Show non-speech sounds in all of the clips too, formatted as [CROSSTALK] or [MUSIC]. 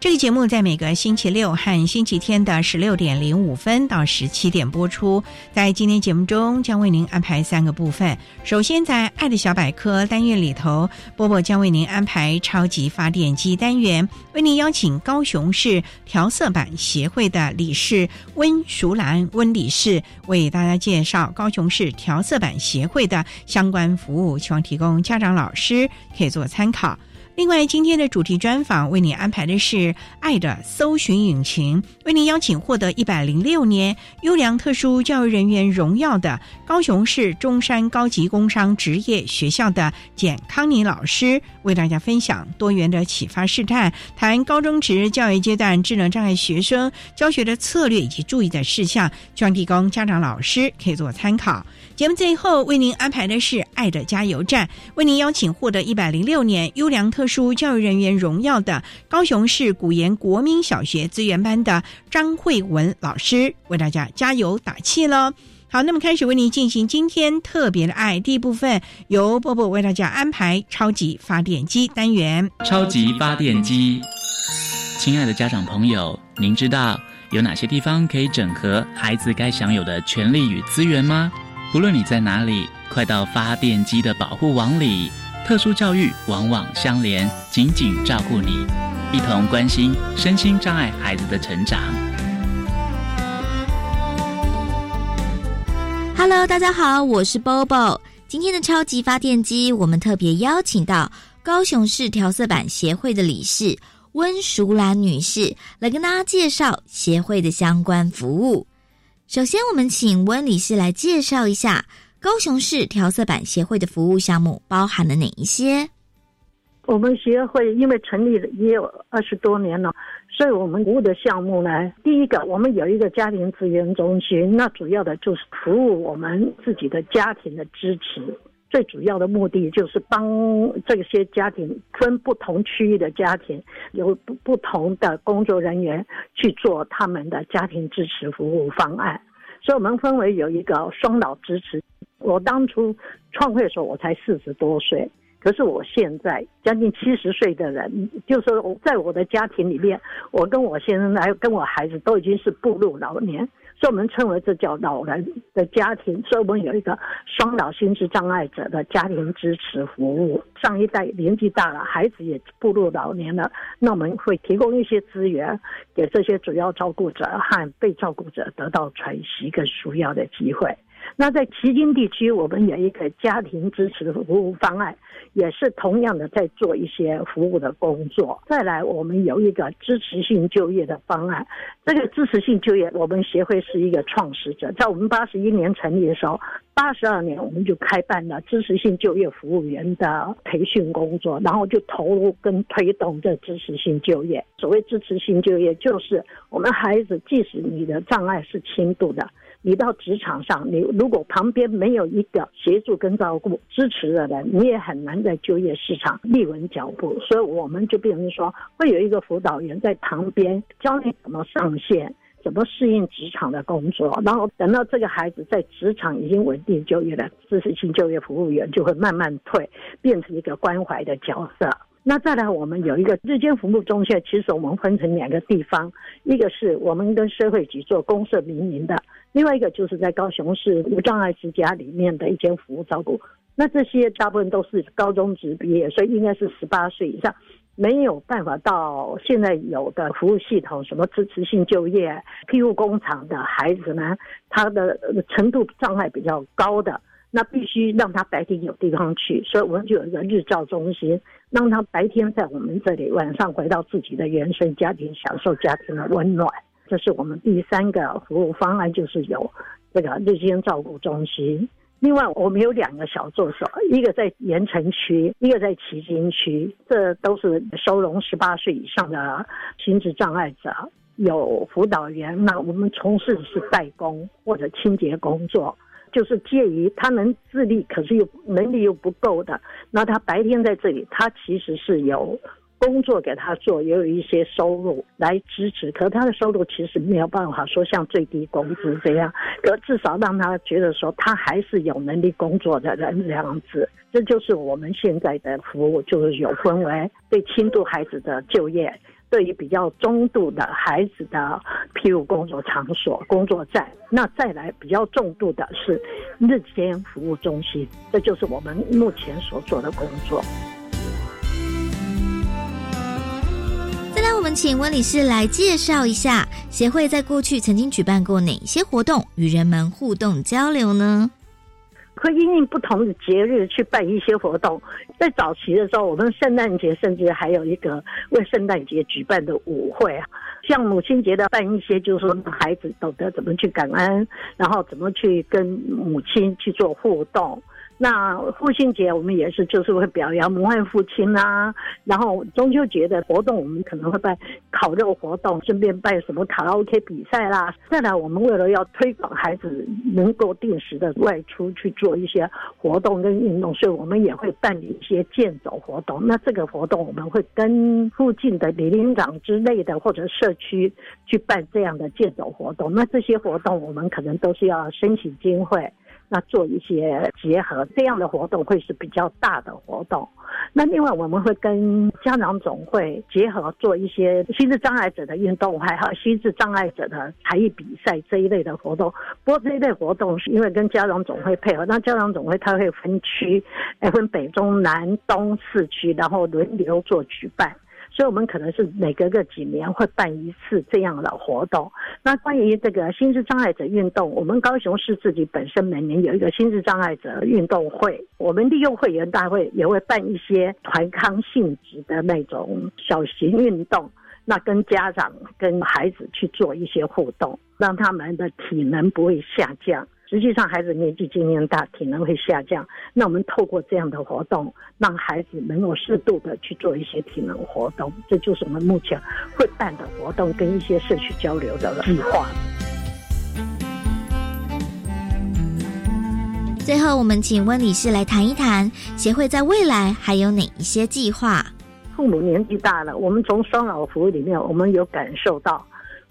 这个节目在每个星期六和星期天的十六点零五分到十七点播出。在今天节目中，将为您安排三个部分。首先，在“爱的小百科”单元里头，波波将为您安排“超级发电机”单元，为您邀请高雄市调色板协会的理事温淑兰温理事，为大家介绍高雄市调色板协会的相关服务，希望提供家长、老师可以做参考。另外，今天的主题专访为你安排的是《爱的搜寻引擎》，为您邀请获得一百零六年优良特殊教育人员荣耀的高雄市中山高级工商职业学校的简康妮老师，为大家分享多元的启发试探，谈高中职教育阶段智能障碍学生教学的策略以及注意的事项，希望提供家长、老师可以做参考。节目最后为您安排的是《爱的加油站》，为您邀请获得一百零六年优良特殊教育人员荣耀的高雄市古岩国民小学资源班的张慧文老师，为大家加油打气喽！好，那么开始为您进行今天特别的爱第一部分，由波波为大家安排超级发电机单元。超级发电机，亲爱的家长朋友，您知道有哪些地方可以整合孩子该享有的权利与资源吗？不论你在哪里，快到发电机的保护网里。特殊教育往往相连，紧紧照顾你，一同关心身心障碍孩子的成长。Hello，大家好，我是 Bobo。今天的超级发电机，我们特别邀请到高雄市调色板协会的理事温淑兰女士来跟大家介绍协会的相关服务。首先，我们请温理事来介绍一下高雄市调色板协会的服务项目包含了哪一些。我们协会因为成立了也有二十多年了，所以我们服务的项目呢，第一个我们有一个家庭资源中心，那主要的就是服务我们自己的家庭的支持。最主要的目的就是帮这些家庭分不同区域的家庭，有不不同的工作人员去做他们的家庭支持服务方案。所以我们分为有一个双老支持。我当初创会的时候，我才四十多岁，可是我现在将近七十岁的人，就是我在我的家庭里面，我跟我先生还有跟我孩子都已经是步入老年。所以我们称为这叫老人的家庭，所以我们有一个双脑心智障碍者的家庭支持服务。上一代年纪大了，孩子也步入老年了，那我们会提供一些资源给这些主要照顾者和被照顾者得到喘息跟舒药的机会。那在旗津地区，我们有一个家庭支持服务方案，也是同样的在做一些服务的工作。再来，我们有一个支持性就业的方案。这个支持性就业，我们协会是一个创始者，在我们八十一年成立的时候，八十二年我们就开办了支持性就业服务员的培训工作，然后就投入跟推动这支持性就业。所谓支持性就业，就是我们孩子即使你的障碍是轻度的。你到职场上，你如果旁边没有一个协助跟照顾、支持的人，你也很难在就业市场立稳脚步。所以我们就变成说，会有一个辅导员在旁边教你怎么上线，怎么适应职场的工作，然后等到这个孩子在职场已经稳定就业了，支持性就业服务员就会慢慢退，变成一个关怀的角色。那再来，我们有一个日间服务中心，其实我们分成两个地方，一个是我们跟社会局做公社民营的，另外一个就是在高雄市无障碍之家里面的一间服务照顾。那这些大部分都是高中职毕业，所以应该是十八岁以上，没有办法到现在有的服务系统，什么支持性就业、庇护工厂的孩子呢，他的程度障碍比较高的。那必须让他白天有地方去，所以我们就有一个日照中心，让他白天在我们这里，晚上回到自己的原生家庭，享受家庭的温暖。这是我们第三个服务方案，就是有这个日间照顾中心。另外，我们有两个小助手，一个在盐城区，一个在旗津区，这都是收容十八岁以上的心智障碍者，有辅导员。那我们从事的是代工或者清洁工作。就是介于他能自立，可是又能力又不够的。那他白天在这里，他其实是有工作给他做，也有一些收入来支持。可他的收入其实没有办法说像最低工资这样，可至少让他觉得说他还是有能力工作的人这样子。这就是我们现在的服务，就是有分为对轻度孩子的就业。对于比较中度的孩子的，譬如工作场所、工作站，那再来比较重度的是日间服务中心，这就是我们目前所做的工作。请温理事来介绍一下协会在过去曾经举办过哪些活动，与人们互动交流呢？会因应不同的节日去办一些活动，在早期的时候，我们圣诞节甚至还有一个为圣诞节举办的舞会啊，像母亲节的办一些，就是说孩子懂得怎么去感恩，然后怎么去跟母亲去做互动。那父亲节我们也是，就是会表扬母爱父亲啊。然后中秋节的活动，我们可能会办烤肉活动，顺便办什么卡拉 OK 比赛啦。再来，我们为了要推广孩子能够定时的外出去做一些活动跟运动，所以我们也会办理一些健走活动。那这个活动我们会跟附近的李林长之类的或者社区去办这样的健走活动。那这些活动我们可能都是要申请经费。那做一些结合，这样的活动会是比较大的活动。那另外我们会跟家长总会结合做一些心智障碍者的运动，还有心智障碍者的才艺比赛这一类的活动。不过这一类活动是因为跟家长总会配合，那家长总会他会分区，分北中南东四区，然后轮流做举办。所以，我们可能是每隔个几年会办一次这样的活动。那关于这个心智障碍者运动，我们高雄市自己本身每年有一个心智障碍者运动会，我们利用会员大会也会办一些团康性质的那种小型运动，那跟家长、跟孩子去做一些互动，让他们的体能不会下降。实际上，孩子年纪渐渐大，体能会下降。那我们透过这样的活动，让孩子能够适度的去做一些体能活动，这就是我们目前会办的活动跟一些社区交流的计划。最后，我们请温理事来谈一谈协会在未来还有哪一些计划。父母年纪大了，我们从双老服务里面，我们有感受到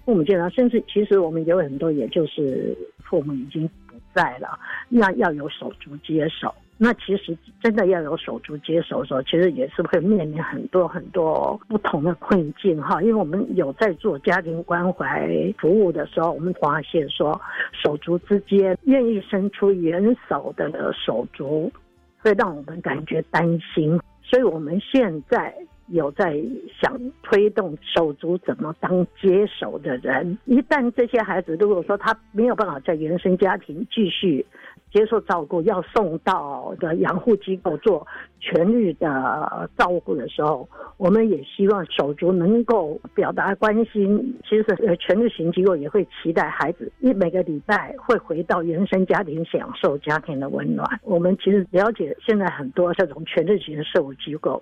父母健康，甚至其实我们有很多，也就是父母已经。在了，那要有手足接手。那其实真的要有手足接手的时候，其实也是会面临很多很多不同的困境哈。因为我们有在做家庭关怀服务的时候，我们发现说，手足之间愿意伸出援手的手足，会让我们感觉担心。所以我们现在。有在想推动手足怎么当接手的人，一旦这些孩子如果说他没有办法在原生家庭继续。接受照顾要送到的养护机构做全日的照顾的时候，我们也希望手足能够表达关心。其实，呃，全日型机构也会期待孩子一每个礼拜会回到原生家庭，享受家庭的温暖。我们其实了解，现在很多这种全日型的社会机构，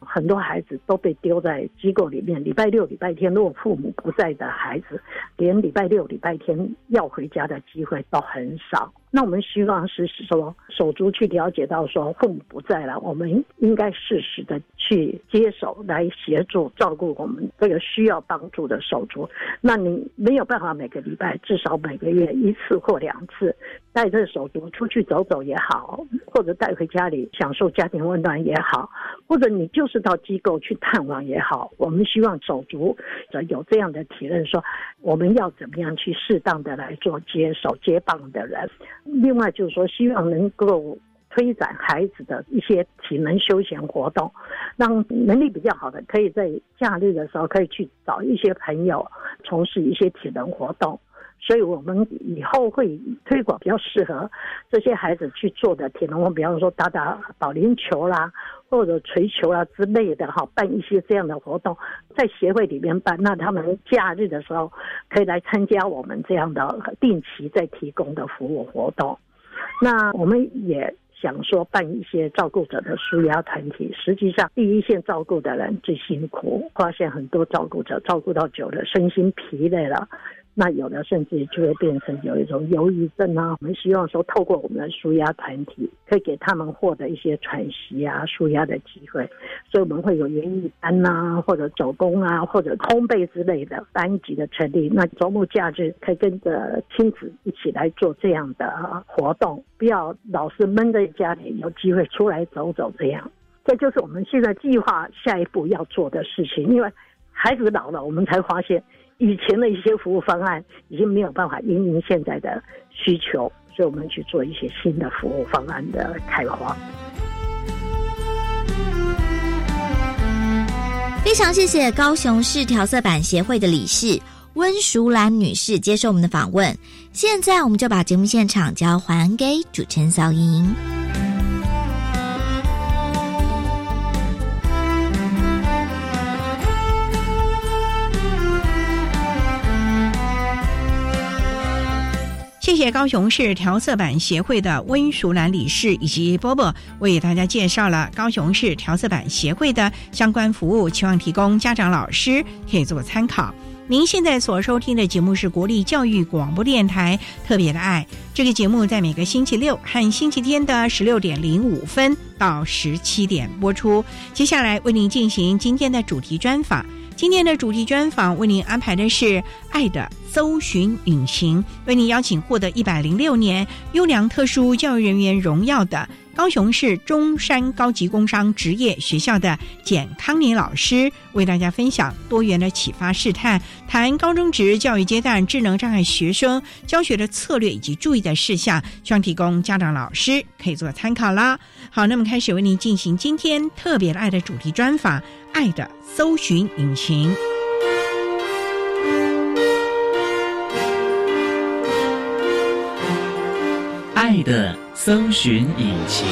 很多孩子都被丢在机构里面。礼拜六、礼拜天，如果父母不在的孩子，连礼拜六、礼拜天要回家的机会都很少。那我们希望是说，手足去了解到说父母不在了，我们。们应该适时的去接手来协助照顾我们这个需要帮助的手足。那你没有办法每个礼拜，至少每个月一次或两次带着手足出去走走也好，或者带回家里享受家庭温暖也好，或者你就是到机构去探望也好，我们希望手足有这样的体认，说我们要怎么样去适当的来做接手接棒的人。另外就是说，希望能够。推展孩子的一些体能休闲活动，让能力比较好的可以在假日的时候可以去找一些朋友从事一些体能活动。所以我们以后会推广比较适合这些孩子去做的体能活动，比方说打打保龄球啦，或者锤球啊之类的哈，办一些这样的活动，在协会里面办。那他们假日的时候可以来参加我们这样的定期在提供的服务活动。那我们也。讲说办一些照顾者的舒压团体，实际上第一线照顾的人最辛苦，发现很多照顾者照顾到久了，身心疲累了。那有的甚至就会变成有一种忧郁症啊。我们希望说，透过我们的舒压团体，可以给他们获得一些喘息啊、舒压的机会。所以我们会有园艺班呐，或者手工啊，或者烘焙之类的班级的成立。那周末假日可以跟着亲子一起来做这样的活动，不要老是闷在家里，有机会出来走走。这样，这就是我们现在计划下一步要做的事情。因为孩子老了，我们才发现。以前的一些服务方案已经没有办法应应现在的需求，所以我们去做一些新的服务方案的开发。非常谢谢高雄市调色板协会的理事温淑兰女士接受我们的访问。现在我们就把节目现场交还给主持人小莹。谢谢高雄市调色板协会的温淑兰理事以及波波为大家介绍了高雄市调色板协会的相关服务，期望提供家长老师可以做参考。您现在所收听的节目是国立教育广播电台特别的爱，这个节目在每个星期六和星期天的十六点零五分到十七点播出。接下来为您进行今天的主题专访。今天的主题专访为您安排的是《爱的搜寻引擎》，为您邀请获得一百零六年优良特殊教育人员荣耀的高雄市中山高级工商职业学校的简康妮老师，为大家分享多元的启发试探，谈高中职教育阶段智能障碍学生教学的策略以及注意的事项，希望提供家长老师可以做参考啦。好，那么开始为您进行今天特别的爱的主题专访。爱的搜寻引擎，爱的搜寻引擎。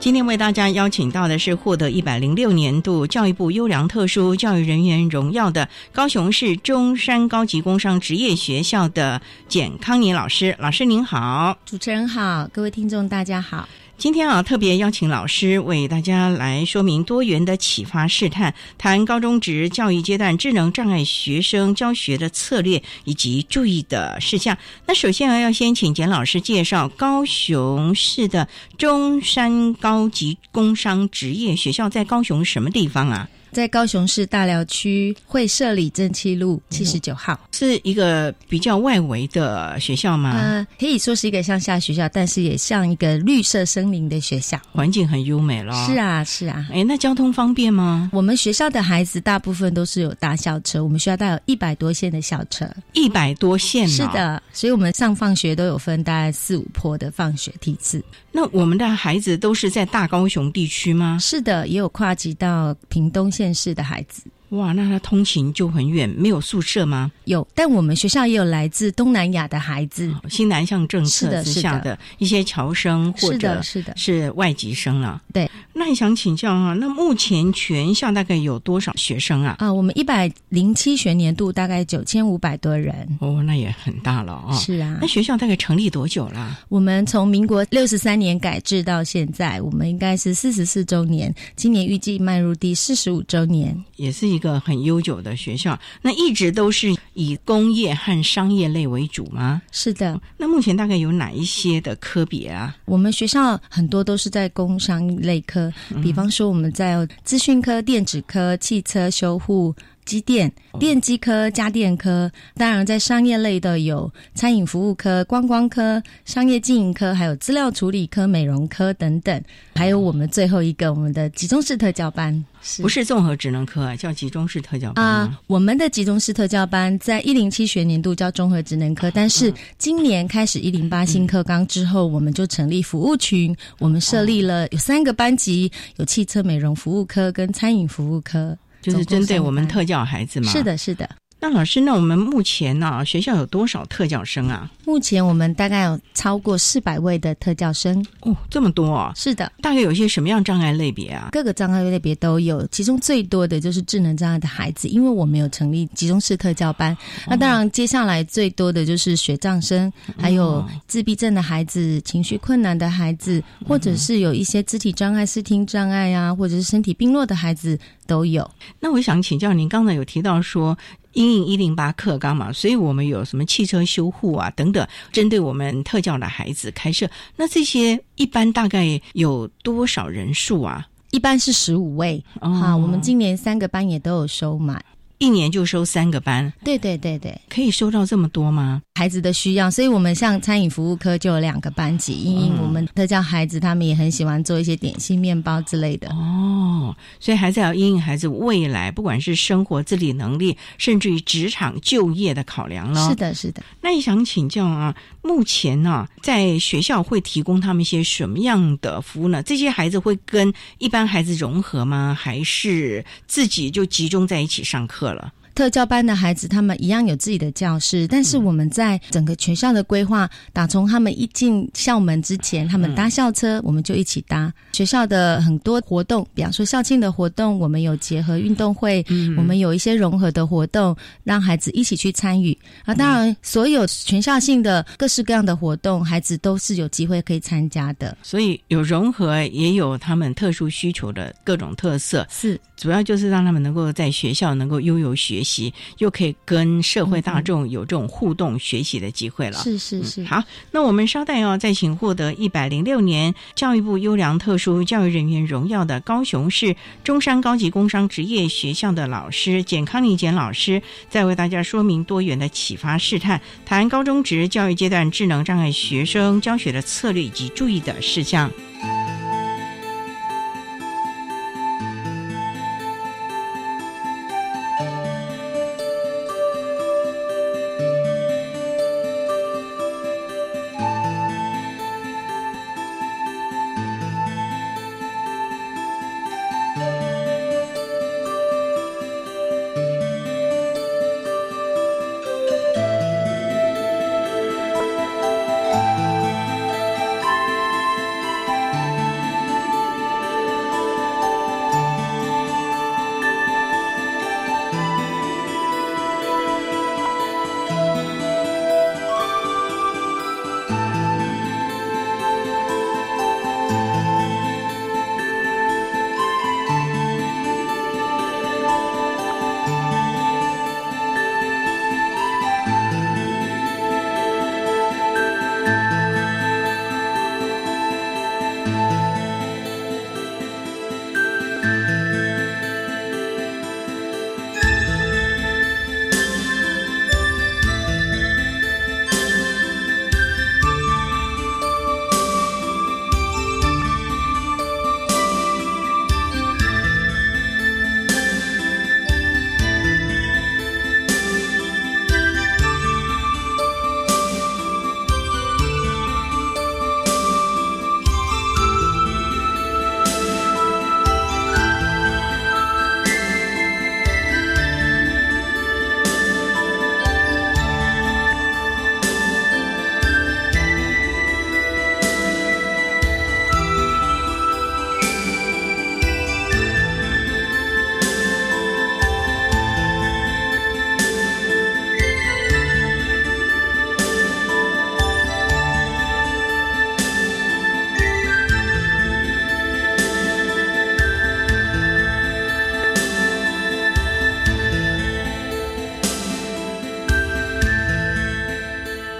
今天为大家邀请到的是获得一百零六年度教育部优良特殊教育人员荣耀的高雄市中山高级工商职业学校的简康妮老师。老师您好，主持人好，各位听众大家好。今天啊，特别邀请老师为大家来说明多元的启发试探，谈高中职教育阶段智能障碍学生教学的策略以及注意的事项。那首先啊，要先请简老师介绍高雄市的中山高级工商职业学校在高雄什么地方啊？在高雄市大寮区会社里正气路七十九号，是一个比较外围的学校吗？呃，可以说是一个乡下学校，但是也像一个绿色森林的学校，环境很优美了。是啊，是啊。哎，那交通方便吗？我们学校的孩子大部分都是有搭校车，我们学校大有一百多线的校车，一百多线。是的，所以我们上放学都有分大概四五坡的放学梯次。那我们的孩子都是在大高雄地区吗？是的，也有跨级到屏东县市的孩子。哇，那他通勤就很远，没有宿舍吗？有，但我们学校也有来自东南亚的孩子，新南向政策之下的一些侨生或者是的，是外籍生了。对，那你想请教啊，那目前全校大概有多少学生啊？啊，我们一百零七学年度大概九千五百多人。哦，那也很大了啊。是啊那，学校大概成立多久了？我们从民国六十三年改制到现在，我们应该是四十四周年，今年预计迈入第四十五周年。也是一个很悠久的学校。那一直都是以工业和商业类为主吗？是的，那目前大概有哪一些的科别啊？我们学校很多都是在工商类科，比方说我们在资讯科、电子科、汽车修护。机电、电机科、家电科，当然在商业类的有餐饮服务科、观光科、商业经营科，还有资料处理科、美容科等等，还有我们最后一个我们的集中式特教班，是。不是综合职能科啊，叫集中式特教班啊、吗？我们的集中式特教班在一零七学年度叫综合职能科，但是今年开始一零八新课纲之后，我们就成立服务群，我们设立了有三个班级，有汽车美容服务科跟餐饮服务科，就是针对我们特教孩子嘛。是。的，是的。那老师，那我们目前呢、学校有多少特教生啊？目前我们大概有超过四百位的特教生，哦，这么多啊！是的。大概有一些什么样障碍类别啊？各个障碍类别都有，其中最多的就是智能障碍的孩子，因为我们有成立集中式特教班。那当然，接下来最多的就是学障生，还有自闭症的孩子、情绪困难的孩子，或者是有一些肢体障碍、视听障碍啊，或者是身体病弱的孩子都有。那我想请教您，刚才有提到说。因应一零八课纲嘛，所以我们有什么汽车修护啊等等，针对我们特教的孩子开设。那这些一般大概有多少人数啊？一般是十五位，哦好，我们今年三个班也都有收满。一年就收三个班，对对对对，可以收到这么多吗？孩子的需要，所以我们像餐饮服务科就有两个班级，因为我们特教孩子他们也很喜欢做一些点心、面包之类的。哦，所以还是要因应孩子未来不管是生活自理能力，甚至于职场就业的考量了。是的，是的。那也想请教啊，目前呢、在学校会提供他们一些什么样的服务呢？这些孩子会跟一般孩子融合吗？还是自己就集中在一起上课了？特教班的孩子，他们一样有自己的教室，但是我们在整个全校的规划，打从他们一进校门之前，他们搭校车，我们就一起搭。学校的很多活动，比方说校庆的活动，我们有结合运动会，我们有一些融合的活动，让孩子一起去参与。啊，当然，所有全校性的各式各样的活动，孩子都是有机会可以参加的。所以有融合，也有他们特殊需求的各种特色。是主要就是让他们能够在学校能够拥有学习，又可以跟社会大众有这种互动学习的机会了。是是是，好，那我们稍待哦，再请获得一百零六年教育部优良特殊教育人员荣耀的高雄市中山高级工商职业学校的老师简康妮简老师，再为大家说明多元的启发试探，谈高中职教育阶段智能障碍学生教学的策略以及注意的事项。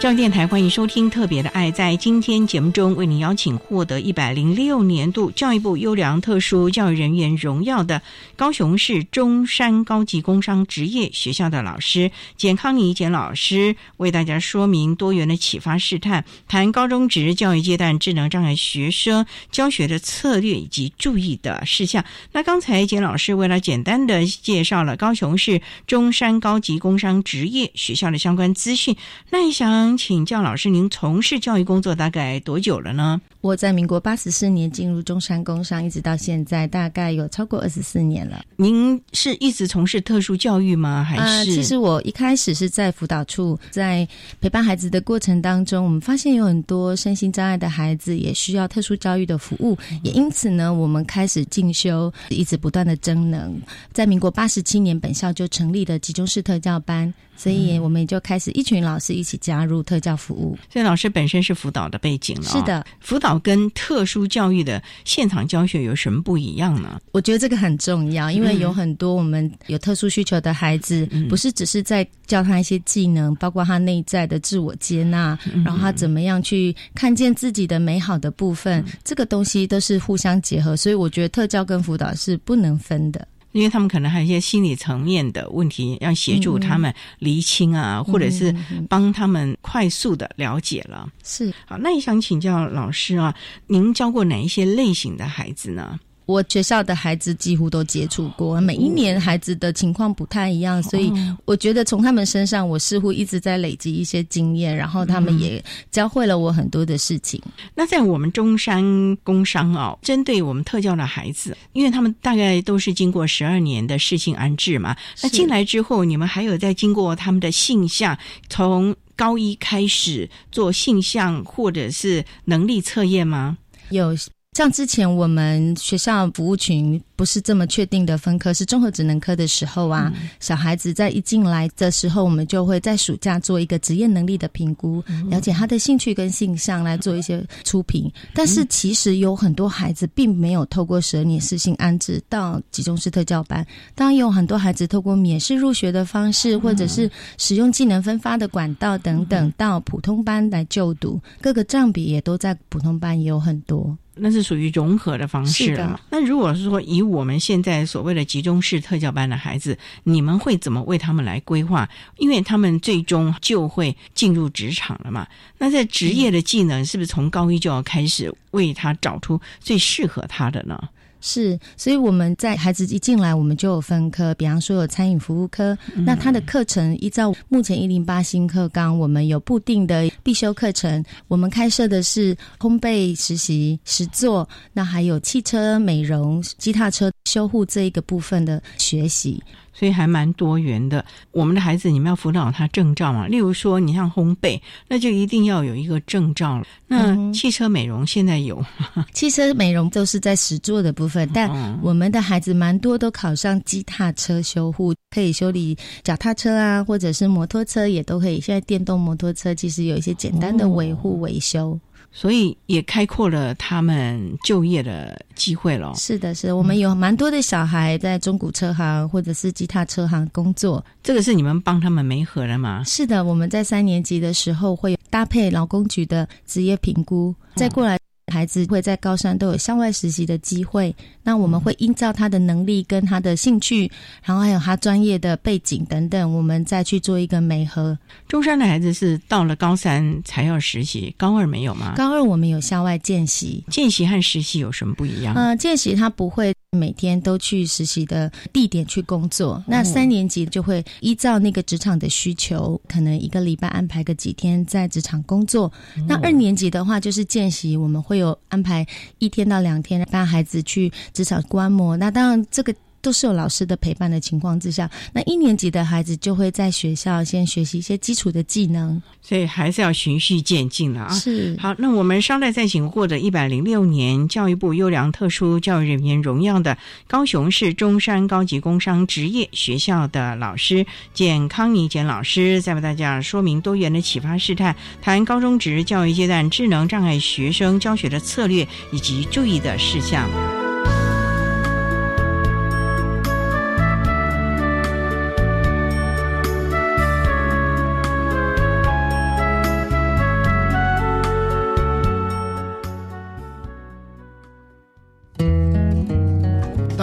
教育电台欢迎收听《特别的爱》。在今天节目中，为您邀请获得一百零六年度教育部优良特殊教育人员荣耀的高雄市中山高级工商职业学校的老师简康妮简老师，为大家说明多元的启发试探，谈高中职教育阶段智能障碍学生教学的策略以及注意的事项。那刚才简老师为了简单的介绍了高雄市中山高级工商职业学校的相关资讯，那想。想请教老师，您从事教育工作大概多久了呢？我在民国八十四年进入中山工商，一直到现在，大概有超过二十四年了。您是一直从事特殊教育吗？还是？其实我一开始是在辅导处，在陪伴孩子的过程当中，我们发现有很多身心障碍的孩子也需要特殊教育的服务，也因此呢，我们开始进修，一直不断的增能。在民国八十七年，本校就成立了集中式特教班。所以我们也就开始一群老师一起加入特教服务。所以老师本身是辅导的背景了。是的，辅导跟特殊教育的现场教学有什么不一样呢？我觉得这个很重要，因为有很多我们有特殊需求的孩子，不是只是在教他一些技能，包括他内在的自我接纳，然后他怎么样去看见自己的美好的部分，这个东西都是互相结合。所以我觉得特教跟辅导是不能分的。因为他们可能还有一些心理层面的问题，要协助他们厘清啊，或者是帮他们快速的了解了。是好，那也想请教老师啊，您教过哪一些类型的孩子呢？我学校的孩子几乎都接触过，每一年孩子的情况不太一样，所以我觉得从他们身上，我似乎一直在累积一些经验，然后他们也教会了我很多的事情。那在我们中山工商哦，针对我们特教的孩子，因为他们大概都是经过十二年的适性安置嘛，那进来之后，你们还有在经过他们的性向，从高一开始做性向或者是能力测验吗？有。像之前我们学校服务群不是这么确定的分科，是综合职能科的时候啊，小孩子在一进来的时候，我们就会在暑假做一个职业能力的评估，了解他的兴趣跟性向来做一些初评。但是其实有很多孩子并没有透过十二年私性安置到集中式特教班，当然也有很多孩子透过免试入学的方式，或者是使用技能分发的管道等等到普通班来就读，各个占比也都在普通班也有很多。那是属于融合的方式了。那如果是说以我们现在所谓的集中式特教班的孩子，你们会怎么为他们来规划？因为他们最终就会进入职场了嘛。那在职业的技能，是不是从高一就要开始为他找出最适合他的呢？是，所以我们在孩子一进来，我们就有分科，比方说有餐饮服务科，那他的课程依照目前一零八新课纲，我们有固定的必修课程，我们开设的是烘焙实习、实作，那还有汽车美容、机踏车修护这一个部分的学习。所以还蛮多元的。我们的孩子，你们要辅导他证照嘛？例如说，你像烘焙，那就一定要有一个证照了。那汽车美容现在有？[LAUGHS] 汽车美容都是在实做的部分，但我们的孩子蛮多都考上机踏车修护，可以修理脚踏车啊，或者是摩托车也都可以。现在电动摩托车其实有一些简单的维护维修。所以也开阔了他们就业的机会了。是的，是我们有蛮多的小孩在中古车行或者是吉他车行工作。这个是你们帮他们媒合的吗？是的，我们在三年级的时候会搭配劳工局的职业评估，再过来。孩子会在高三都有校外实习的机会，那我们会依照他的能力跟他的兴趣，然后还有他专业的背景等等，我们再去做一个媒合。中山的孩子是到了高三才要实习，高二没有吗？高二我们有校外见习，见习和实习有什么不一样？呃，见习他不会。每天都去实习的地点去工作，那三年级就会依照那个职场的需求，可能一个礼拜安排个几天在职场工作。那二年级的话就是见习，我们会有安排一天到两天让孩子去职场观摩。那当然这个。都是有老师的陪伴的情况之下，那一年级的孩子就会在学校先学习一些基础的技能，所以还是要循序渐进的啊。是好，那我们稍待再请获得一百零六年教育部优良特殊教育人员荣耀的高雄市中山高级工商职业学校的老师简康妮简老师，再为大家说明多元的启发试探，谈高中职教育阶段智能障碍学生教学的策略以及注意的事项。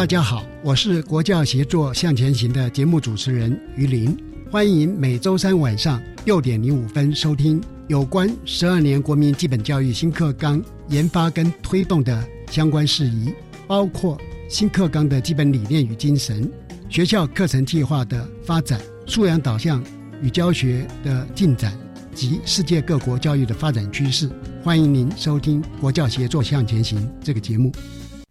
大家好，我是国教协作向前行的节目主持人于林，欢迎每周三晚上六点零五分收听有关十二年国民基本教育新课纲研发跟推动的相关事宜，包括新课纲的基本理念与精神、学校课程计划的发展、素养导向与教学的进展及世界各国教育的发展趋势。欢迎您收听国教协作向前行这个节目。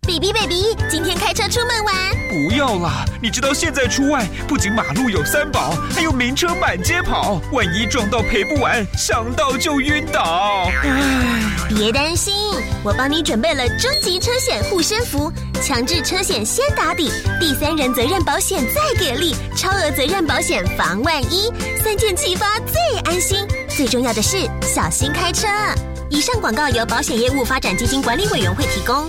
比比 baby，今天开车出门玩？不要啦！你知道现在出外不仅马路有三宝，还有名车满街跑，万一撞到赔不完，想到就晕倒。唉，别担心，我帮你准备了终极车险护身符，强制车险先打底，第三人责任保险再给力，超额责任保险防万一，三件齐发最安心。最重要的是小心开车。以上广告由保险业务发展基金管理委员会提供。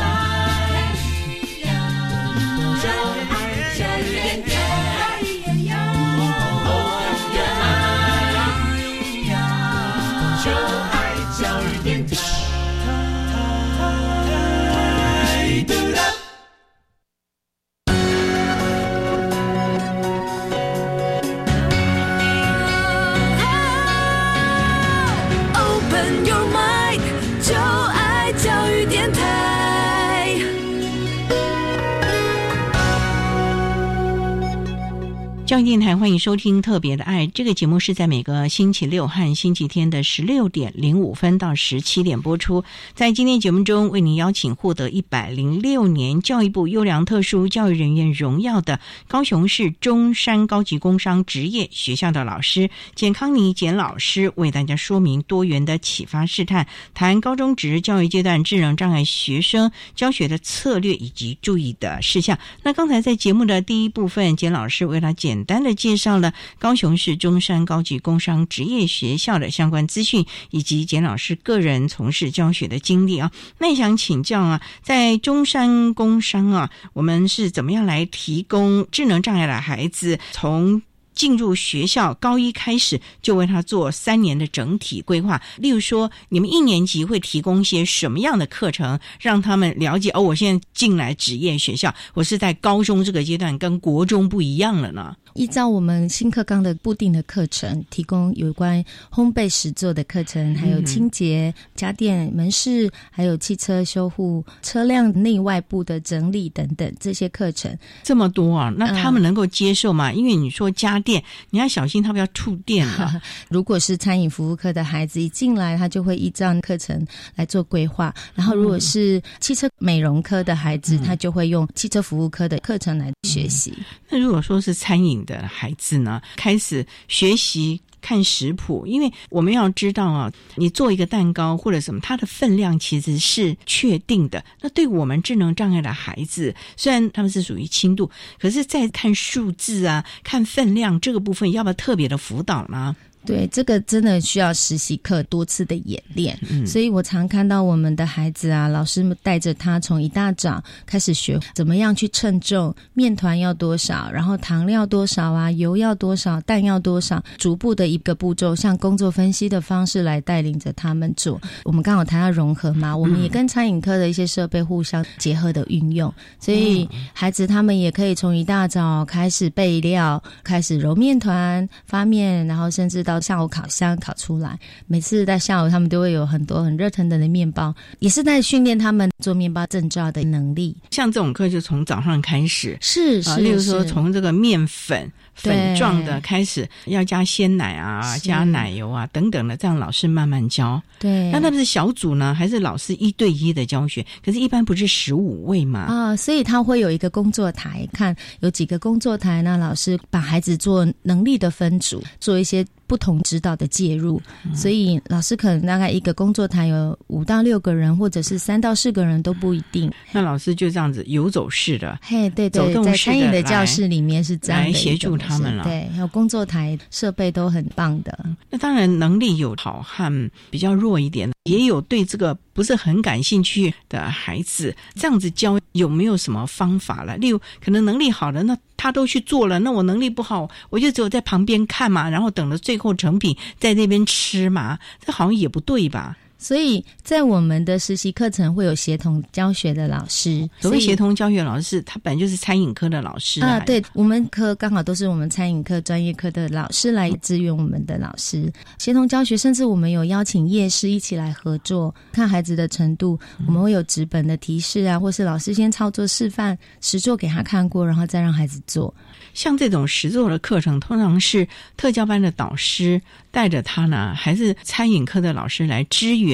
教育电台欢迎收听《特别的爱》这个节目，是在每个星期六和星期天的十六点零五分到十七点播出。在今天节目中，为您邀请获得一百零六年教育部优良特殊教育人员荣耀的高雄市中山高级工商职业学校的老师简康妮简老师，为大家说明多元的启发试探，谈高中职教育阶段智能障碍学生教学的策略以及注意的事项。那刚才在节目的第一部分，简老师为他简简单的介绍了高雄市中山高级工商职业学校的相关资讯，以及简老师个人从事教学的经历啊。那也想请教啊，在中山工商啊，我们是怎么样来提供智能障碍的孩子从？进入学校高一开始就为他做三年的整体规划，例如说，你们一年级会提供一些什么样的课程，让他们了解哦，我现在进来职业学校，我是在高中这个阶段跟国中不一样了呢？依照我们新课纲的固定的课程，提供有关烘焙实作的课程，还有清洁、家电、门市，还有汽车修护、车辆内外部的整理等等这些课程，这么多啊，那他们能够接受吗？因为你说家电，你要小心他们要触电了。[LAUGHS] 如果是餐饮服务科的孩子一进来，他就会依照课程来做规划；然后如果是汽车美容科的孩子，他就会用汽车服务科的课程来学习。那如果说是餐饮的孩子呢，开始学习看食谱，因为我们要知道啊，你做一个蛋糕或者什么，它的分量其实是确定的。那对我们智能障碍的孩子，虽然他们是属于轻度，可是，在看数字啊、看分量这个部分，要不要特别的辅导呢？对，这个真的需要实习课多次的演练，所以我常看到我们的孩子啊，老师们带着他从一大早开始学怎么样去称重，面团要多少，然后糖料多少啊，油要多少，蛋要多少，逐步的一个步骤，像工作分析的方式来带领着他们做。我们刚好谈到融合嘛，我们也跟餐饮科的一些设备互相结合的运用，所以孩子他们也可以从一大早开始备料，开始揉面团、发面，然后甚至到。到下午烤箱烤出来。每次在下午，他们都会有很多很热腾腾的面包，也是在训练他们做面包证照的能力。像这种课就从早上开始，是是，例如说从这个面粉。粉状的开始要加鲜奶啊，加奶油啊等等的，这样老师慢慢教。对，那他们是小组呢，还是老师一对一的教学？可是，一般不是十五位嘛？啊，所以他会有一个工作台，看有几个工作台，那老师把孩子做能力的分组，做一些。不同指导的介入，所以老师可能大概一个工作台有五到六个人，或者是三到四个人都不一定。那老师就这样子游走式的，嘿，对对，在餐饮的教室里面是这样来协助他们了。对，还有工作台设备都很棒的。那当然能力有好和比较弱一点，也有对这个不是很感兴趣的孩子，这样子教有没有什么方法了？例如，可能能力好的那。他都去做了，那我能力不好，我就只有在旁边看嘛，然后等着最后成品在那边吃嘛，这好像也不对吧？所以在我们的实习课程会有协同教学的老师，所谓协同教学老师，他本来就是餐饮科的老师啊。对我们科刚好都是我们餐饮科专业科的老师来支援我们的老师协同教学，甚至我们有邀请夜师一起来合作，看孩子的程度，我们会有纸本的提示啊，或是老师先操作示范实做给他看过，然后再让孩子做。像这种实作的课程，通常是特教班的导师带着他呢，还是餐饮科的老师来支援，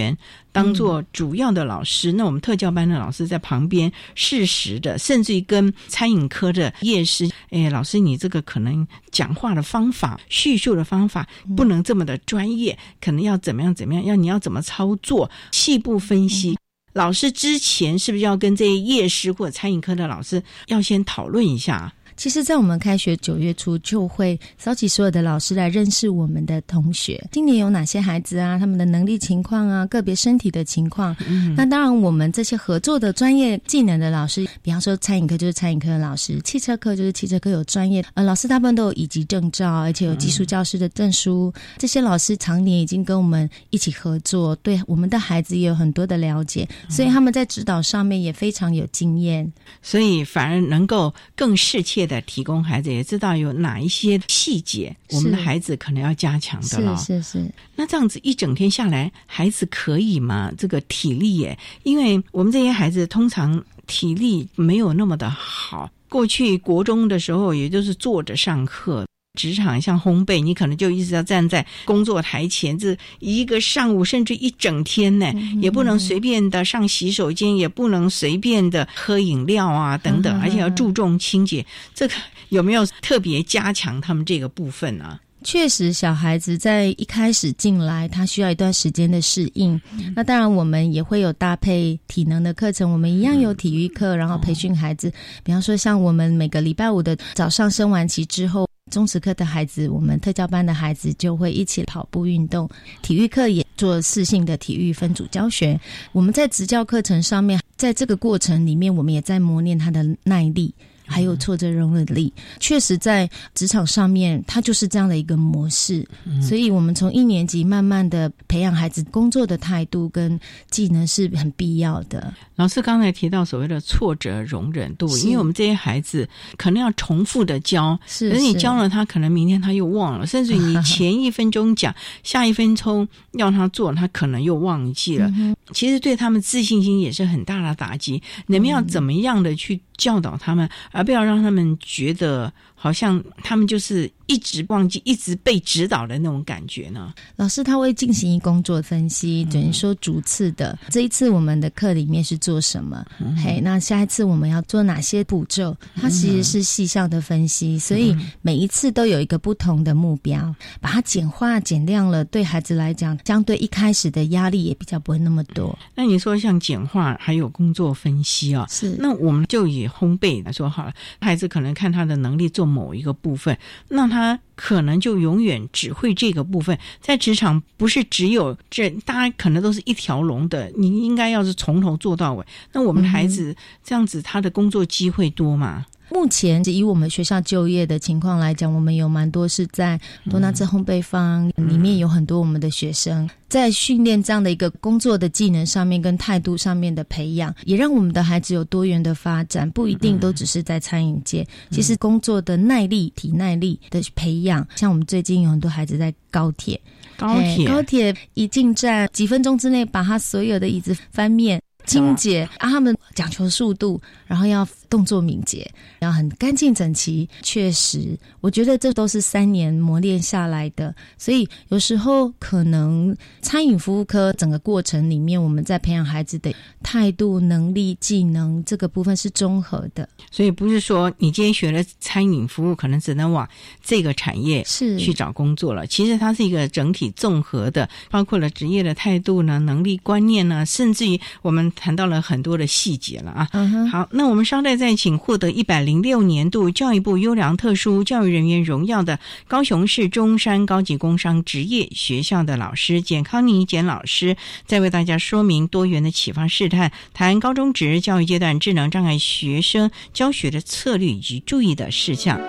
当做主要的老师？那我们特教班的老师在旁边适时的，甚至于跟餐饮科的夜师，哎，老师，你这个可能讲话的方法、叙述的方法不能这么的专业，可能要怎么样怎么样？要你要怎么操作？细部分析。老师之前是不是要跟这些夜师或者餐饮科的老师要先讨论一下？其实，在我们开学九月初，就会召集所有的老师来认识我们的同学。今年有哪些孩子啊？他们的能力情况啊，个别身体的情况。嗯那当然，我们这些合作的专业技能的老师，比方说餐饮科就是餐饮科的老师，汽车科就是汽车科有专业呃老师，大部分都有乙级证照，而且有技术教师的证书。这些老师常年已经跟我们一起合作，对我们的孩子也有很多的了解，所以他们在指导上面也非常有经验，所以反而能够更适切。的提供孩子也知道有哪一些细节，我们的孩子可能要加强的了。是是是。那这样子一整天下来，孩子可以吗？这个体力耶，因为我们这些孩子通常体力没有那么的好。过去国中的时候，也就是坐着上课。职场像烘焙，你可能就一直要站在工作台前，这一个上午甚至一整天呢，也不能随便的上洗手间，也不能随便的喝饮料啊等等，而且要注重清洁。这个有没有特别加强他们这个部分呢？确实，小孩子在一开始进来，他需要一段时间的适应。那当然，我们也会有搭配体能的课程，我们一样有体育课，然后培训孩子。比方说，像我们每个礼拜五的早上升完旗之后。中职课的孩子，我们特教班的孩子就会一起跑步运动，体育课也做四性的体育分组教学。我们在职教课程上面，在这个过程里面，我们也在磨练他的耐力。还有挫折容忍力，确实在职场上面，它就是这样的一个模式。所以，我们从一年级慢慢的培养孩子工作的态度跟技能是很必要的。老师刚才提到所谓的挫折容忍度，因为我们这些孩子可能要重复的教，是是你教了他，可能明天他又忘了，甚至你 [LAUGHS] 前一分钟讲，下一分钟要他做，他可能又忘记了。其实对他们自信心也是很大的打击。你们要怎么样的去教导他们？而不要让他们觉得。好像他们就是一直忘记、一直被指导的那种感觉呢。老师他会进行工作分析，等于说逐次的。这一次我们的课里面是做什么？嘿，那下一次我们要做哪些步骤？它其实是细项的分析，所以每一次都有一个不同的目标，把它简化、减量了。对孩子来讲，相对一开始的压力也比较不会那么多。那你说像简化还有工作分析啊？是。那我们就以烘焙来说好了，孩子可能看他的能力做。某一个部分，那他可能就永远只会这个部分。在职场，不是只有这，大家可能都是一条龙的。你应该要是从头做到尾。那我们的孩子这样子，他的工作机会多吗？目前以我们学校就业的情况来讲，我们有蛮多是在多纳兹烘焙坊里面有很多我们的学生在训练这样的一个工作的技能上面跟态度上面的培养，也让我们的孩子有多元的发展，不一定都只是在餐饮界。其实工作的耐力、体耐力的培养，像我们最近有很多孩子在高铁，高铁。高铁一进站，几分钟之内把他所有的椅子翻面。清洁啊，他们讲求速度，然后要动作敏捷，然后很干净整齐。确实，我觉得这都是三年磨练下来的。所以有时候可能餐饮服务科整个过程里面，我们在培养孩子的态度、能力、技能这个部分是综合的。所以不是说你今天学了餐饮服务，可能只能往这个产业是去找工作了。其实它是一个整体综合的，包括了职业的态度呢、能力、观念呢，甚至于我们。谈到了很多的细节了啊！好，那我们稍待再请获得一百零六年度教育部优良特殊教育人员荣耀的高雄市中山高级工商职业学校的老师简康妮简老师，再为大家说明多元的启发试探，谈高中职教育阶段智能障碍学生教学的策略以及注意的事项。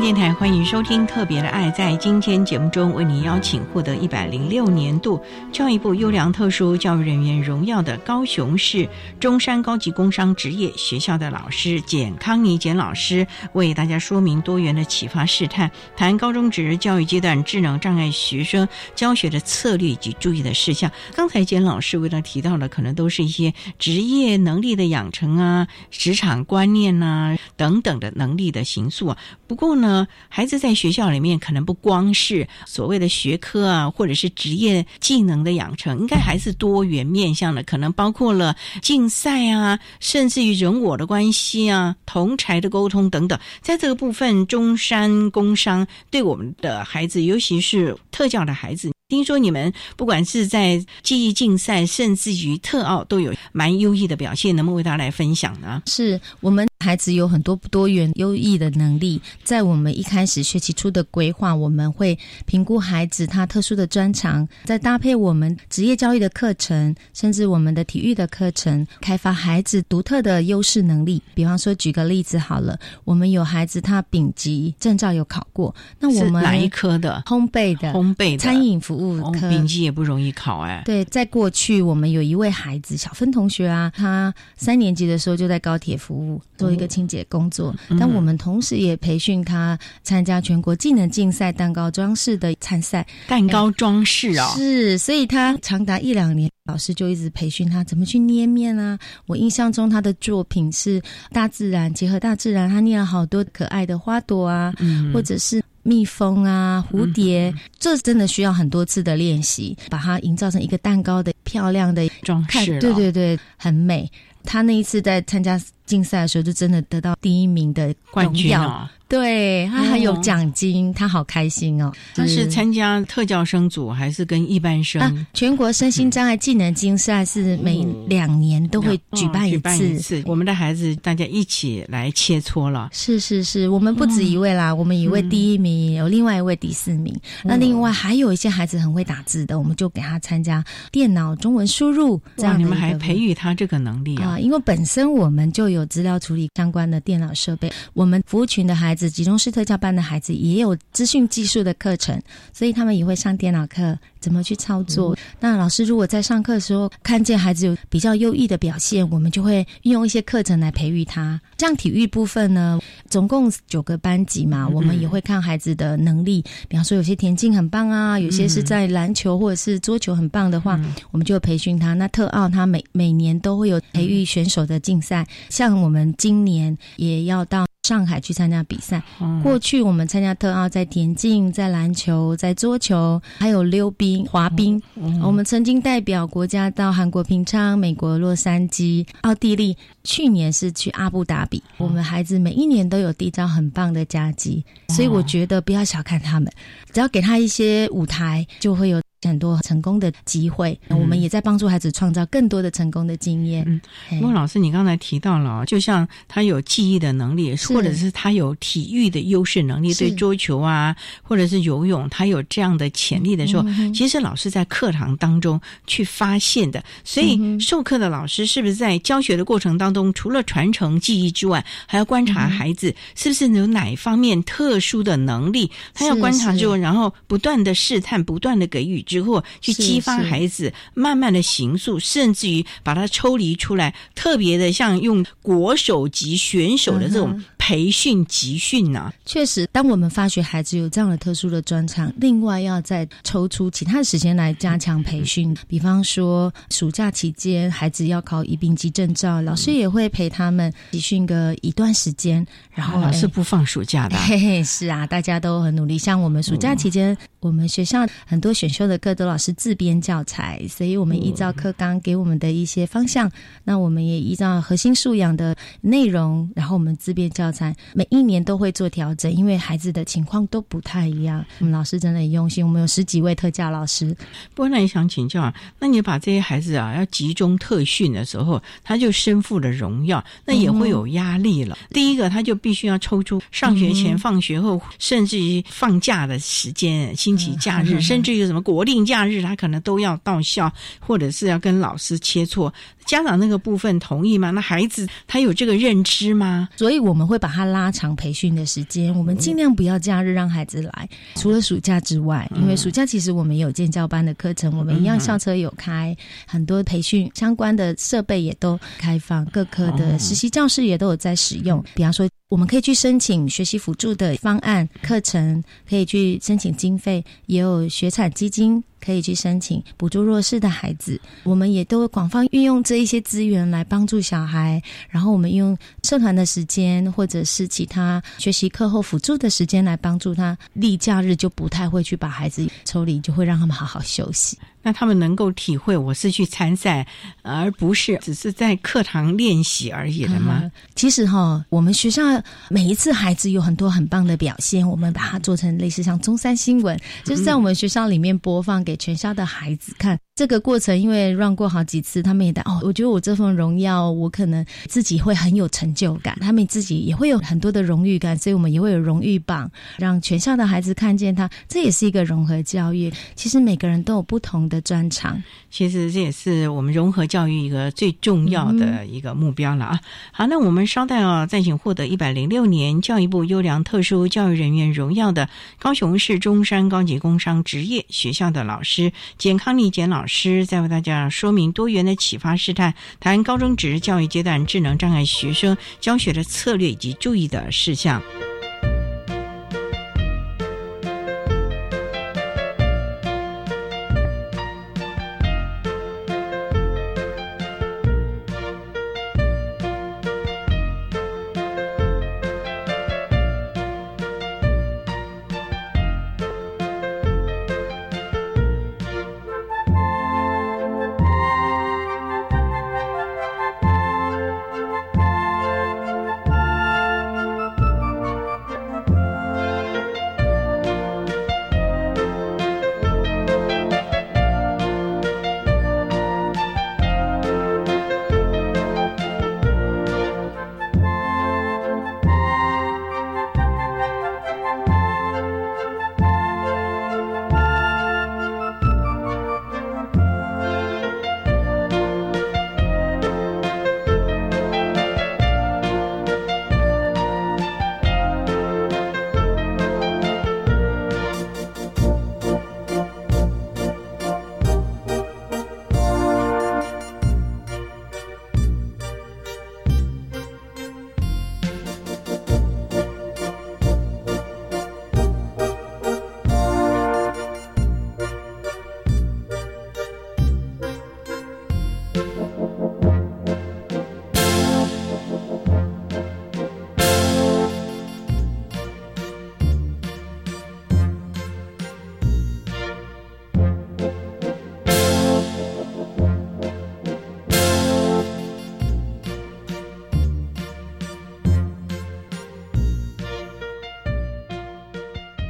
电台欢迎收听《特别的爱》。在今天节目中，为您邀请获得一百零六年度教育部优良特殊教育人员荣耀的高雄市中山高级工商职业学校的老师简康妮简老师，为大家说明多元的启发试探，谈高中职教育阶段智能障碍学生教学的策略以及注意的事项。刚才简老师为他提到的，可能都是一些职业能力的养成啊、职场观念呐等等的能力的形塑啊。不过呢，孩子在学校里面可能不光是所谓的学科啊，或者是职业技能的养成，应该还是多元面向的，可能包括了竞赛啊，甚至于人我的关系啊，同才的沟通等等。在这个部分，中山工商对我们的孩子，尤其是特教的孩子。听说你们不管是在记忆竞赛，甚至于特奥，都有蛮优异的表现，能不能为大家来分享呢？是我们孩子有很多多元优异的能力，在我们一开始学期初的规划，我们会评估孩子他特殊的专长，再搭配我们职业教育的课程，甚至我们的体育的课程，开发孩子独特的优势能力。比方说，举个例子好了，我们有孩子他丙级证照有考过，那我们哪一科的？烘焙的，烘焙餐饮服。务科丙级也不容易考哎。对，在过去我们有一位孩子小芬同学啊，他三年级的时候就在高铁服务做一个清洁工作，但我们同时也培训他参加全国技能竞赛蛋糕装饰的参赛。蛋糕装饰啊，是，所以他长达一两年，老师就一直培训他怎么去捏面啊。我印象中他的作品是大自然结合大自然，他捏了好多可爱的花朵啊，或者是。蜜蜂啊，蝴蝶，这真的需要很多次的练习，把它营造成一个蛋糕的漂亮的装饰。对对对，很美。他那一次在参加竞赛的时候，就真的得到第一名的冠军啊。对他还有奖金，他好开心哦。他是参加特教生组还是跟一般生？全国身心障碍技能竞赛是每两年都会举办一次。我们的孩子大家一起来切磋了。是是是，我们不止一位啦，我们一位第一名，有另外一位第四名。那另外还有一些孩子很会打字的，我们就给他参加电脑中文输入。这样你们还培育他这个能力啊？因为本身我们就有有资料处理相关的电脑设备。我们服务群的孩子，集中式特教班的孩子也有资讯技术的课程，所以他们也会上电脑课，怎么去操作。那老师如果在上课的时候看见孩子有比较优异的表现，我们就会运用一些课程来培育他。像体育部分呢，总共九个班级嘛，我们也会看孩子的能力。比方说，有些田径很棒啊，有些是在篮球或者是桌球很棒的话，我们就培训他。那特奥他每每年都会有培育选手的竞赛，像我们今年也要到。上海去参加比赛。过去我们参加特奥，在田径、在篮球、在桌球，还有溜冰、滑冰。我们曾经代表国家到韩国平昌、美国洛杉矶、奥地利。去年是去阿布达比。我们孩子每一年都有缔造很棒的佳绩，所以我觉得不要小看他们，只要给他一些舞台，就会有。很多成功的机会，我们也在帮助孩子创造更多的成功的经验。嗯，莫老师，你刚才提到了，就像他有记忆的能力，或者是他有体育的优势能力，对桌球啊，或者是游泳，他有这样的潜力的时候，其实老师在课堂当中去发现的。所以，授课的老师是不是在教学的过程当中，除了传承记忆之外，还要观察孩子是不是有哪一方面特殊的能力？他要观察之后，然后不断的试探，不断的给予。之后去激发孩子慢慢的行塑，甚至于把它抽离出来，特别的像用国手级选手的这种培训集训呢。确实，当我们发觉孩子有这样的特殊的专长，另外要再抽出其他的时间来加强培训。比方说，暑假期间孩子要考乙丙级证照，老师也会陪他们集训个一段时间。然后老师不放暑假的，嘿嘿，是啊，大家都很努力。像我们暑假期间，我们学校很多选修的。课都老师自编教材，所以我们依照课纲给我们的一些方向，那我们也依照核心素养的内容，然后我们自编教材，每一年都会做调整，因为孩子的情况都不太一样。我们老师真的很用心，我们有十几位特教老师。不过那也想请教啊，那你把这些孩子啊要集中特训的时候，他就身负了荣耀，那也会有压力了。第一个，他就必须要抽出上学前、放学后，甚至于放假的时间、星期假日，甚至于什么国。定假日，他可能都要到校，或者是要跟老师切磋。家长那个部分同意吗？那孩子他有这个认知吗？所以我们会把它拉长培训的时间，我们尽量不要假日让孩子来。除了暑假之外，因为暑假其实我们有建教班的课程，我们一样校车有开，很多培训相关的设备也都开放，各科的实习教室也都有在使用。比方说，我们可以去申请学习辅助的方案课程，可以去申请经费，也有学产基金。可以去申请补助弱势的孩子，我们也都会广泛运用这一些资源来帮助小孩。然后我们用社团的时间，或者是其他学习课后辅助的时间来帮助他。例假日就不太会去把孩子抽离，就会让他们好好休息。那他们能够体会我是去参赛，而不是只是在课堂练习而已的吗？其实哈，我们学校每一次孩子有很多很棒的表现，我们把它做成类似像中山新闻，就是在我们学校里面播放给全校的孩子看。这个过程因为让过好几次，他们也哦，我觉得我这份荣耀，我可能自己会很有成就感，他们自己也会有很多的荣誉感，所以我们也会有荣誉榜，让全校的孩子看见他。这也是一个融合教育。其实每个人都有不同的专长，其实这也是我们融合教育一个最重要的一个目标了啊。好，那我们稍待哦，再请获得一百零六年教育部优良特殊教育人员荣耀的高雄市中山高级工商职业学校的老师简康丽简老。师在为大家说明多元的启发试探，谈高中职教育阶段智能障碍学生教学的策略以及注意的事项。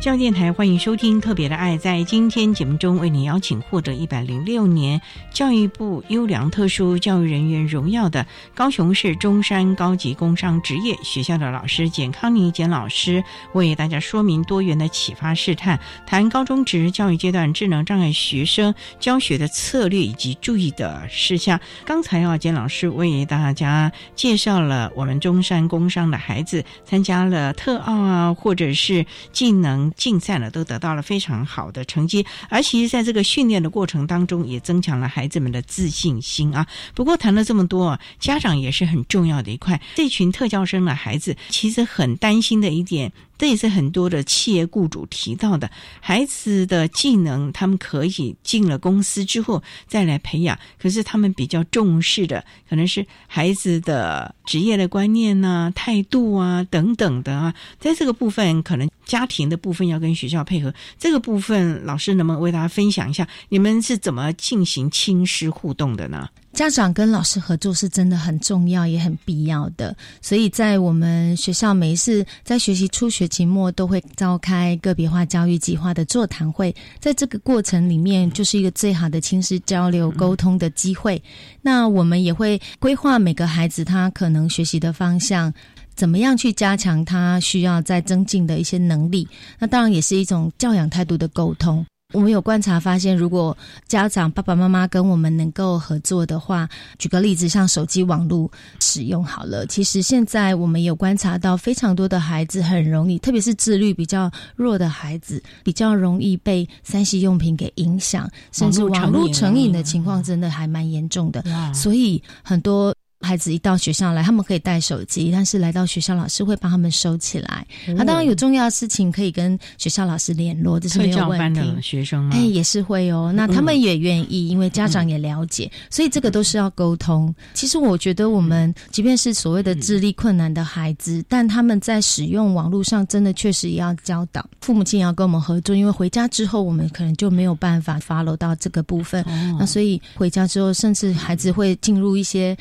教育电台欢迎收听《特别的爱》。在今天节目中，为你邀请获得一百零六年教育部优良特殊教育人员荣耀的高雄市中山高级工商职业学校的老师简康妮简老师，为大家说明多元的启发试探，谈高中职教育阶段智能障碍学生教学的策略以及注意的事项。刚才啊，简老师为大家介绍了我们中山工商的孩子参加了特奥啊，或者是技能。竞赛呢，都得到了非常好的成绩，而其实在这个训练的过程当中，也增强了孩子们的自信心啊。不过谈了这么多，家长也是很重要的一块。这群特教生的孩子，其实很担心的一点。这也是很多的企业雇主提到的，孩子的技能，他们可以进了公司之后再来培养。可是他们比较重视的，可能是孩子的职业的观念呐、态度啊等等的啊。在这个部分，可能家庭的部分要跟学校配合。这个部分，老师能不能为大家分享一下，你们是怎么进行亲师互动的呢？家长跟老师合作是真的很重要，也很必要的。所以在我们学校，每一次在学习初学期末都会召开个别化教育计划的座谈会，在这个过程里面，就是一个最好的亲师交流沟通的机会。那我们也会规划每个孩子他可能学习的方向，怎么样去加强他需要在增进的一些能力。那当然也是一种教养态度的沟通。我们有观察发现，如果家长爸爸妈妈跟我们能够合作的话，举个例子，像手机网络使用好了，其实现在我们有观察到非常多的孩子很容易，特别是自律比较弱的孩子，比较容易被三 C 用品给影响，甚至网络成瘾的情况真的还蛮严重的。所以很多。孩子一到学校来，他们可以带手机，但是来到学校，老师会帮他们收起来。那当然有重要的事情可以跟学校老师联络，这是没有问题。学生哎也是会哦，那他们也愿意，因为家长也了解，所以这个都是要沟通。其实我觉得，我们即便是所谓的智力困难的孩子，但他们在使用网络上，真的确实也要教导父母亲也要跟我们合作，因为回家之后，我们可能就没有办法 follow 到这个部分。那所以回家之后，甚至孩子会进入一些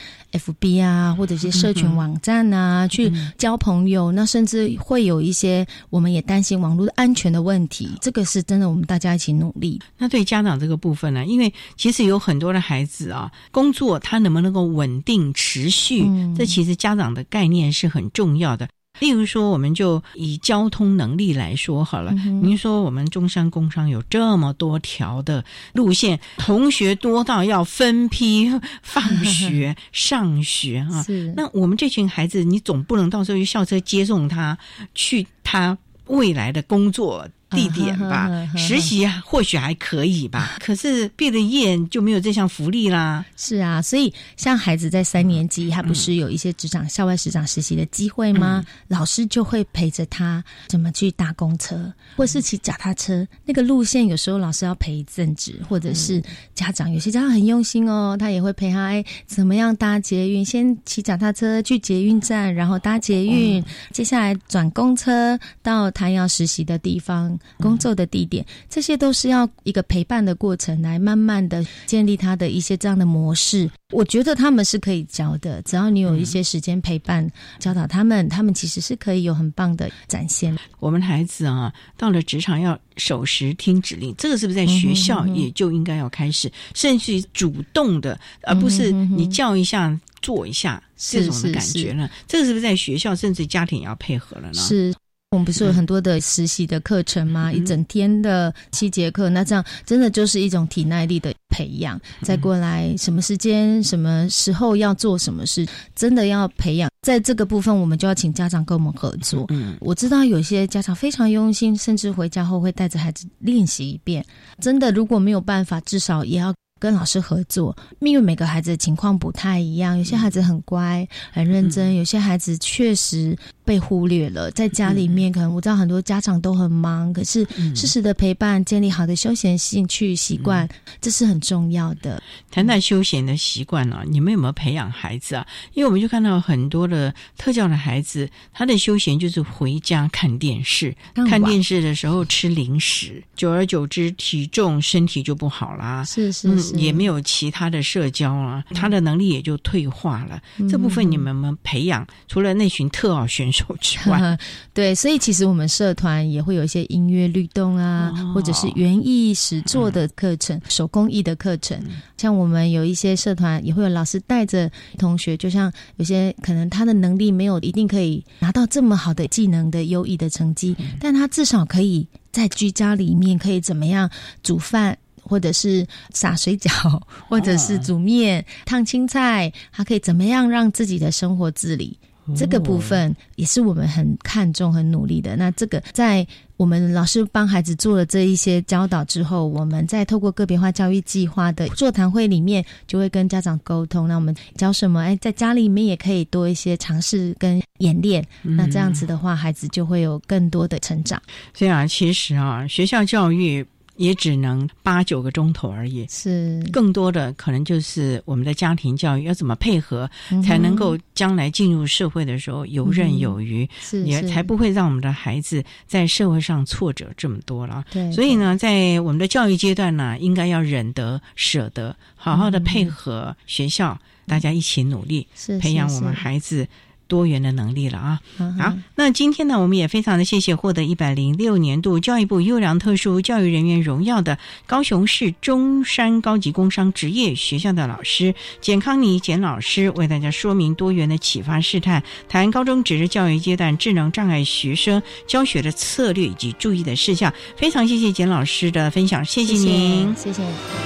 F。B 啊，或者一些社群网站啊，去交朋友，那甚至会有一些，我们也担心网络安全的问题。这个是真的，我们大家一起努力。那对家长这个部分呢？因为其实有很多的孩子啊，工作他能不能够稳定持续，这其实家长的概念是很重要的。例如说，我们就以交通能力来说好了。您说我们中山工商有这么多条的路线，同学多到要分批放学、[LAUGHS] 上学啊。那我们这群孩子，你总不能到时候用校车接送他去他未来的工作。地点吧，实习或许还可以吧，[LAUGHS] 可是毕了业就没有这项福利啦。是啊，所以像孩子在三年级，他不是有一些职场、校外职场实习的机会吗？老师就会陪着他怎么去搭公车，或是骑脚踏车。那个路线有时候老师要陪一阵子，或者是家长有些家长很用心哦，他也会陪他哎，怎么样搭捷运？先骑脚踏车去捷运站，然后搭捷运，接下来转公车到他要实习的地方。工作的地点，这些都是要一个陪伴的过程，来慢慢的建立他的一些这样的模式。我觉得他们是可以教的，只要你有一些时间陪伴教导他们，他们其实是可以有很棒的展现。我们孩子啊，到了职场要守时听指令，这个是不是在学校也就应该要开始，甚至主动的，而不是你叫一下做一下这种的感觉呢？这个是不是在学校甚至家庭也要配合了呢？是。我们不是有很多的实习的课程吗？一整天的七节课，那这样真的就是一种体耐力的培养。再过来，什么时间、什么时候要做什么事，真的要培养。在这个部分，我们就要请家长跟我们合作。嗯，我知道有些家长非常用心，甚至回家后会带着孩子练习一遍。真的，如果没有办法，至少也要。跟老师合作，因为每个孩子的情况不太一样，有些孩子很乖、很认真，有些孩子确实被忽略了。在家里面，可能我知道很多家长都很忙，可是适时的陪伴、建立好的休闲兴趣习惯，这是很重要的。谈谈休闲的习惯啊，你们有没有培养孩子啊？因为我们就看到很多的特教的孩子，他的休闲就是回家看电视，看电视的时候吃零食，久而久之，体重、身体就不好啦。是是。也没有其他的社交啊，他的能力也就退化了。这部分你们们培养，除了那群特奥选手之外，[LAUGHS] 对，所以其实我们社团也会有一些音乐律动啊，或者是园艺实作的课程、手工艺的课程。像我们有一些社团也会有老师带着同学，就像有些可能他的能力没有一定可以拿到这么好的技能的优异的成绩，但他至少可以在居家里面可以怎么样煮饭。或者是撒水饺，或者是煮面、烫青菜，他可以怎么样让自己的生活自理？这个部分也是我们很看重、很努力的。那这个在我们老师帮孩子做了这一些教导之后，我们再透过个别化教育计划的座谈会里面，就会跟家长沟通。那我们教什么？哎，在家里面也可以多一些尝试跟演练。那这样子的话，孩子就会有更多的成长。所以啊，其实啊，学校教育。也只能八九个钟头而已，是。更多的可能就是我们的家庭教育要怎么配合，才能够将来进入社会的时候游刃有余，也才不会让我们的孩子在社会上挫折这么多了。对，所以呢，在我们的教育阶段呢，应该要忍得舍得，好好的配合学校，大家一起努力，培养我们孩子。多元的能力了啊！好，那今天呢，我们也非常的谢谢获得一百零六年度教育部优良特殊教育人员荣耀的高雄市中山高级工商职业学校的老师简康妮简老师，为大家说明多元的启发试探，谈高中职教育阶段智能障碍学生教学的策略以及注意的事项。非常谢谢简老师的分享，谢谢您，谢谢。谢谢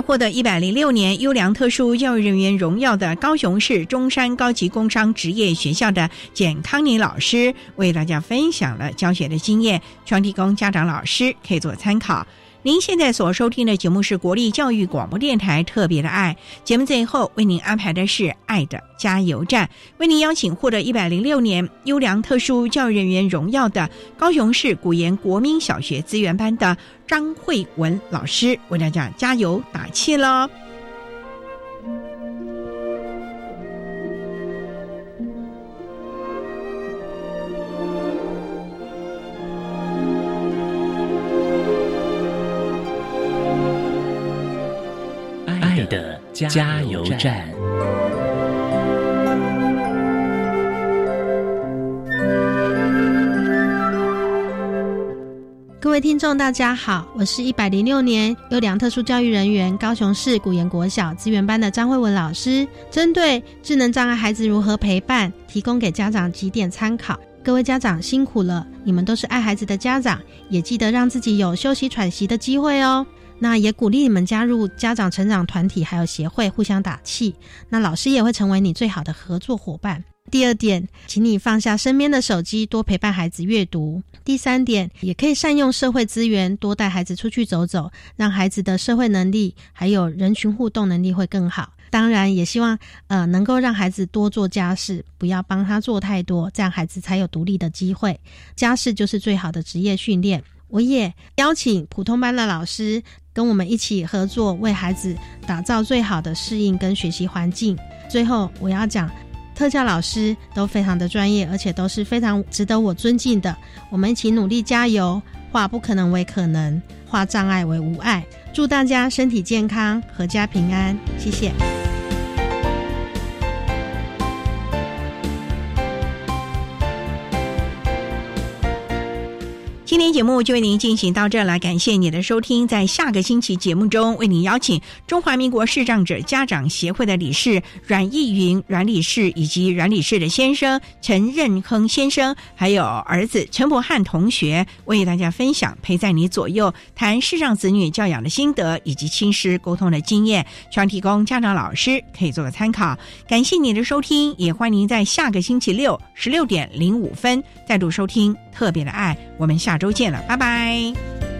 获得一百零六年优良特殊教育人员荣耀的高雄市中山高级工商职业学校的简康宁老师，为大家分享了教学的经验，双提供家长老师可以做参考。您现在所收听的节目是国立教育广播电台特别的爱节目，最后为您安排的是爱的加油站，为您邀请获得一百零六年优良特殊教育人员荣耀的高雄市古岩国民小学资源班的张慧文老师为大家加油打气喽。加油站。各位听众，大家好，我是一百零六年优良特殊教育人员高雄市古言国小资源班的张慧文老师。针对智能障碍孩子如何陪伴，提供给家长几点参考。各位家长辛苦了，你们都是爱孩子的家长，也记得让自己有休息喘息的机会哦。那也鼓励你们加入家长成长团体，还有协会，互相打气。那老师也会成为你最好的合作伙伴。第二点，请你放下身边的手机，多陪伴孩子阅读。第三点，也可以善用社会资源，多带孩子出去走走，让孩子的社会能力还有人群互动能力会更好。当然，也希望呃能够让孩子多做家事，不要帮他做太多，这样孩子才有独立的机会。家事就是最好的职业训练。我也邀请普通班的老师。跟我们一起合作，为孩子打造最好的适应跟学习环境。最后，我要讲，特教老师都非常的专业，而且都是非常值得我尊敬的。我们一起努力加油，化不可能为可能，化障碍为无碍。祝大家身体健康，阖家平安。谢谢。今天节目就为您进行到这了，感谢你的收听。在下个星期节目中，为您邀请中华民国视障者家长协会的理事阮义云阮理事以及阮理事的先生陈任亨先生，还有儿子陈博汉同学，为大家分享陪在你左右，谈视障子女教养的心得以及亲师沟通的经验，希望提供家长老师可以做个参考。感谢你的收听，也欢迎您在下个星期六十六点零五分再度收听特别的爱。我们下周。见了，拜拜。